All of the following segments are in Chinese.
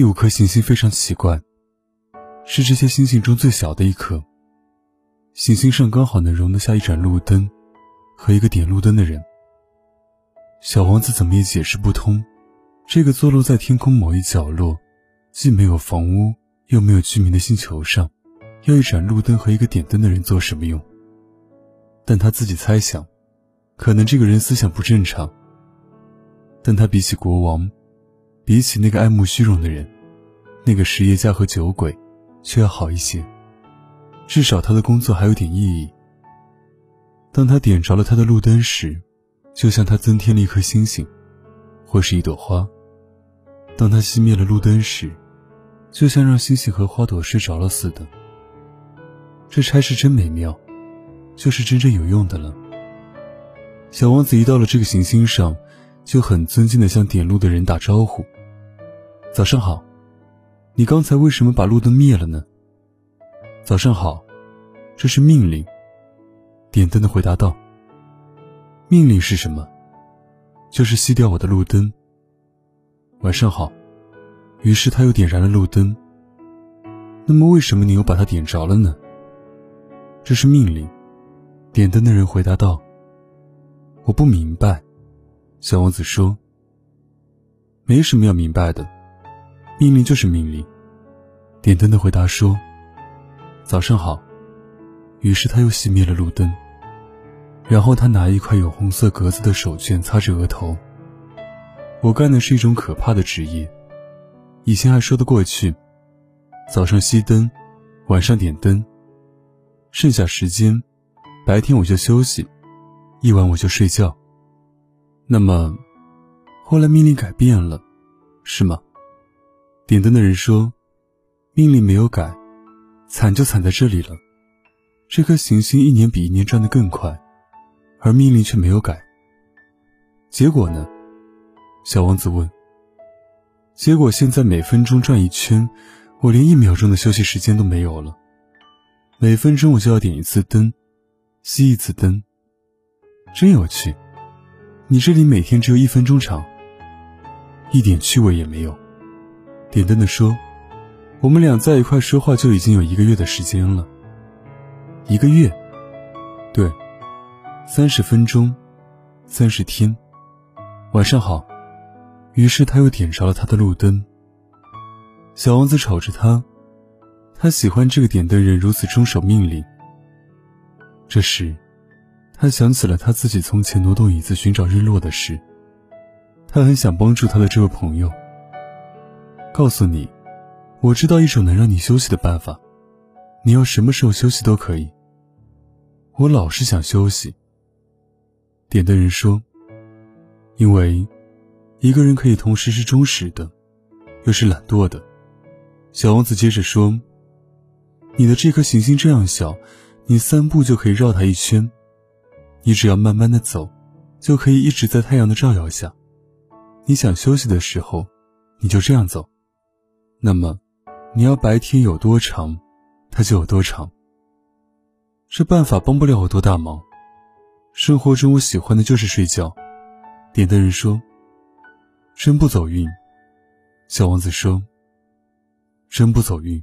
第五颗行星非常奇怪，是这些星星中最小的一颗。行星上刚好能容得下一盏路灯和一个点路灯的人。小王子怎么也解释不通，这个坐落在天空某一角落，既没有房屋又没有居民的星球上，要一盏路灯和一个点灯的人做什么用？但他自己猜想，可能这个人思想不正常。但他比起国王，比起那个爱慕虚荣的人，那个实业家和酒鬼，却要好一些。至少他的工作还有点意义。当他点着了他的路灯时，就像他增添了一颗星星，或是一朵花；当他熄灭了路灯时，就像让星星和花朵睡着了似的。这差事真美妙，就是真正有用的了。小王子一到了这个行星上。就很尊敬地向点路的人打招呼：“早上好，你刚才为什么把路灯灭了呢？”“早上好，这是命令。”点灯的回答道。“命令是什么？就是熄掉我的路灯。”“晚上好。”于是他又点燃了路灯。“那么为什么你又把它点着了呢？”“这是命令。”点灯的人回答道。“我不明白。”小王子说：“没什么要明白的，命令就是命令。”点灯的回答说：“早上好。”于是他又熄灭了路灯，然后他拿一块有红色格子的手绢擦着额头。我干的是一种可怕的职业，以前还说得过去，早上熄灯，晚上点灯，剩下时间，白天我就休息，夜晚我就睡觉。那么，后来命令改变了，是吗？点灯的人说：“命令没有改，惨就惨在这里了。这颗行星一年比一年转得更快，而命令却没有改。结果呢？”小王子问。“结果现在每分钟转一圈，我连一秒钟的休息时间都没有了。每分钟我就要点一次灯，熄一次灯，真有趣。”你这里每天只有一分钟长，一点趣味也没有。点灯的说：“我们俩在一块说话就已经有一个月的时间了。一个月，对，三十分钟，三十天。晚上好。”于是他又点着了他的路灯。小王子瞅着他，他喜欢这个点灯人如此遵守命令。这时。他想起了他自己从前挪动椅子寻找日落的事。他很想帮助他的这位朋友。告诉你，我知道一种能让你休息的办法。你要什么时候休息都可以。我老是想休息。点灯人说：“因为一个人可以同时是忠实的，又是懒惰的。”小王子接着说：“你的这颗行星这样小，你三步就可以绕它一圈。”你只要慢慢的走，就可以一直在太阳的照耀下。你想休息的时候，你就这样走。那么，你要白天有多长，它就有多长。这办法帮不了我多大忙。生活中我喜欢的就是睡觉。点灯人说：“真不走运。”小王子说：“真不走运。”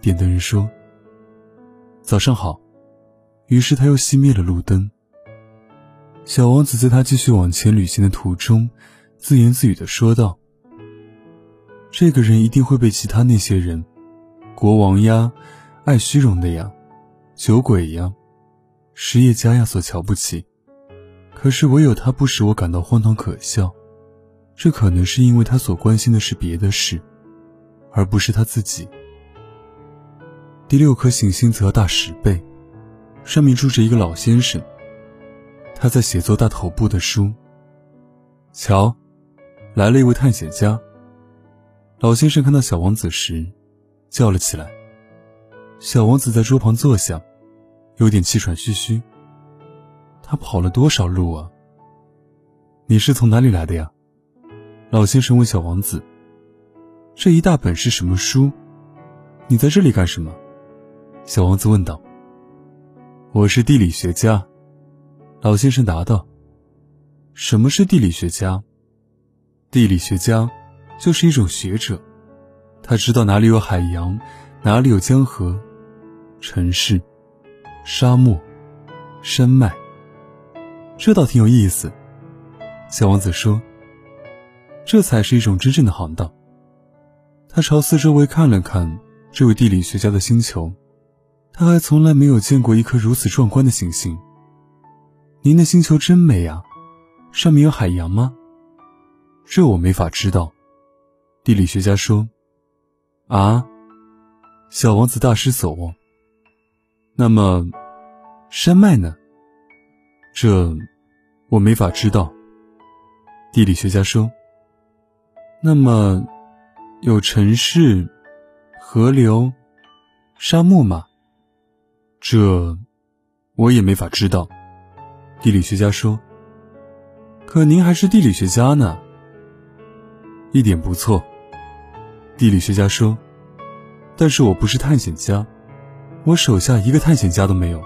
点灯人说：“早上好。”于是他又熄灭了路灯。小王子在他继续往前旅行的途中，自言自语地说道：“这个人一定会被其他那些人，国王呀，爱虚荣的呀，酒鬼呀，实业家呀所瞧不起。可是唯有他不使我感到荒唐可笑。这可能是因为他所关心的是别的事，而不是他自己。第六颗行星则要大十倍，上面住着一个老先生。”他在写作大头部的书。瞧，来了一位探险家。老先生看到小王子时，叫了起来。小王子在桌旁坐下，有点气喘吁吁。他跑了多少路啊？你是从哪里来的呀？老先生问小王子。这一大本是什么书？你在这里干什么？小王子问道。我是地理学家。老先生答道：“什么是地理学家？地理学家就是一种学者，他知道哪里有海洋，哪里有江河、城市、沙漠、山脉。这倒挺有意思。小王子说：“这才是一种真正的航道。”他朝四周围看了看这位地理学家的星球，他还从来没有见过一颗如此壮观的行星。您的星球真美啊，上面有海洋吗？这我没法知道。地理学家说：“啊。”小王子大失所望。那么，山脉呢？这我没法知道。地理学家说：“那么。”有城市、河流、沙漠吗？这我也没法知道。地理学家说：“可您还是地理学家呢。”一点不错。地理学家说：“但是我不是探险家，我手下一个探险家都没有。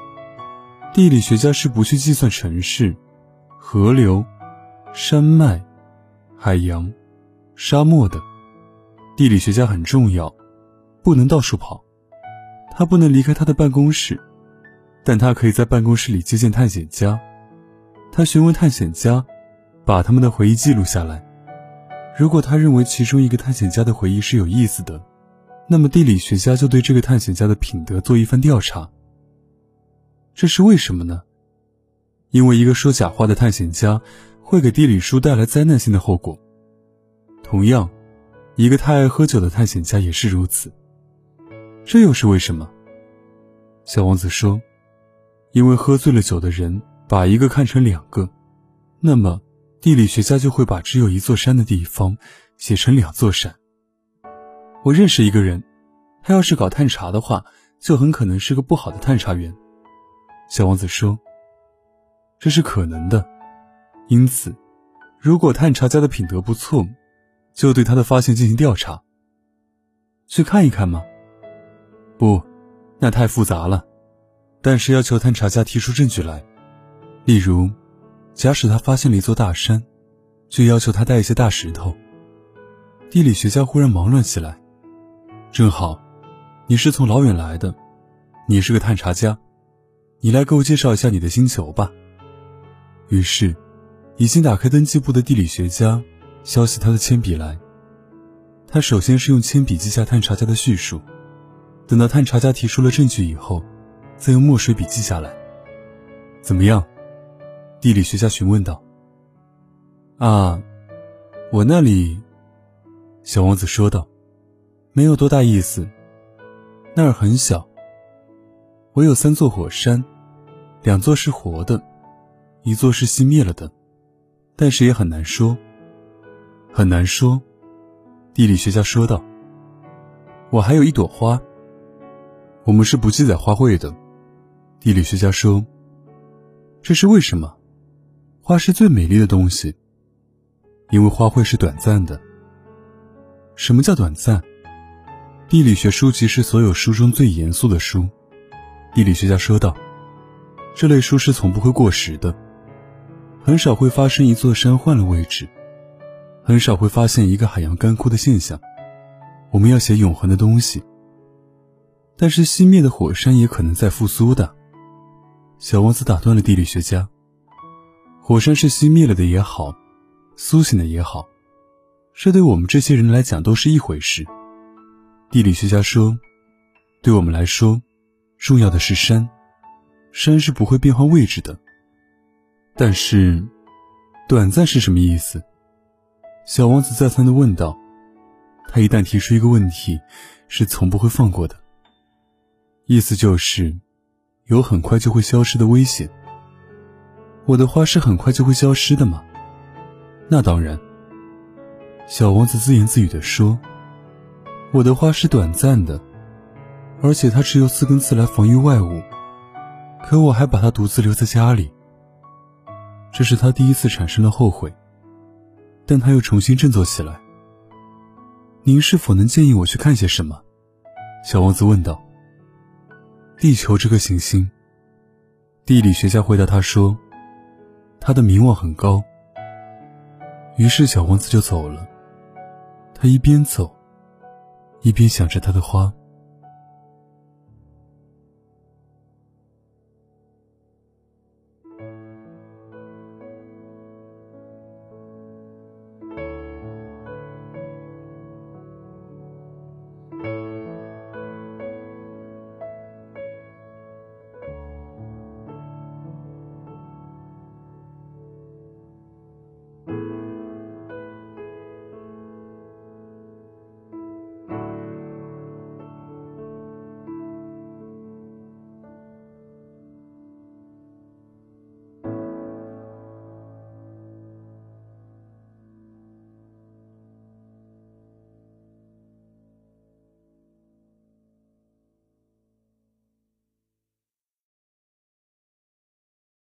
地理学家是不去计算城市、河流、山脉、海洋、沙漠的。”地理学家很重要，不能到处跑。他不能离开他的办公室，但他可以在办公室里接见探险家。他询问探险家，把他们的回忆记录下来。如果他认为其中一个探险家的回忆是有意思的，那么地理学家就对这个探险家的品德做一番调查。这是为什么呢？因为一个说假话的探险家会给地理书带来灾难性的后果。同样。一个太爱喝酒的探险家也是如此。这又是为什么？小王子说：“因为喝醉了酒的人把一个看成两个，那么地理学家就会把只有一座山的地方写成两座山。”我认识一个人，他要是搞探查的话，就很可能是个不好的探查员。小王子说：“这是可能的。因此，如果探查家的品德不错。”就对他的发现进行调查。去看一看吗？不，那太复杂了。但是要求探查家提出证据来，例如，假使他发现了一座大山，就要求他带一些大石头。地理学家忽然忙乱起来。正好，你是从老远来的，你是个探查家，你来给我介绍一下你的星球吧。于是，已经打开登记簿的地理学家。消息他的铅笔来。他首先是用铅笔记下探查家的叙述，等到探查家提出了证据以后，再用墨水笔记下来。怎么样？地理学家询问道。啊，我那里，小王子说道，没有多大意思。那儿很小。我有三座火山，两座是活的，一座是熄灭了的，但是也很难说。很难说，地理学家说道。我还有一朵花。我们是不记载花卉的，地理学家说。这是为什么？花是最美丽的东西，因为花卉是短暂的。什么叫短暂？地理学书籍是所有书中最严肃的书，地理学家说道。这类书是从不会过时的，很少会发生一座山换了位置。很少会发现一个海洋干枯的现象。我们要写永恒的东西，但是熄灭的火山也可能在复苏的。小王子打断了地理学家：“火山是熄灭了的也好，苏醒的也好，这对我们这些人来讲都是一回事。”地理学家说：“对我们来说，重要的是山，山是不会变换位置的。但是，短暂是什么意思？”小王子再三的问道：“他一旦提出一个问题，是从不会放过的。意思就是，有很快就会消失的危险。我的花是很快就会消失的吗？那当然。”小王子自言自语的说：“我的花是短暂的，而且它只有四根刺来防御外物。可我还把它独自留在家里。这是他第一次产生了后悔。”但他又重新振作起来。您是否能建议我去看些什么？小王子问道。地球这颗行星。地理学家回答他说：“他的名望很高。”于是小王子就走了。他一边走，一边想着他的花。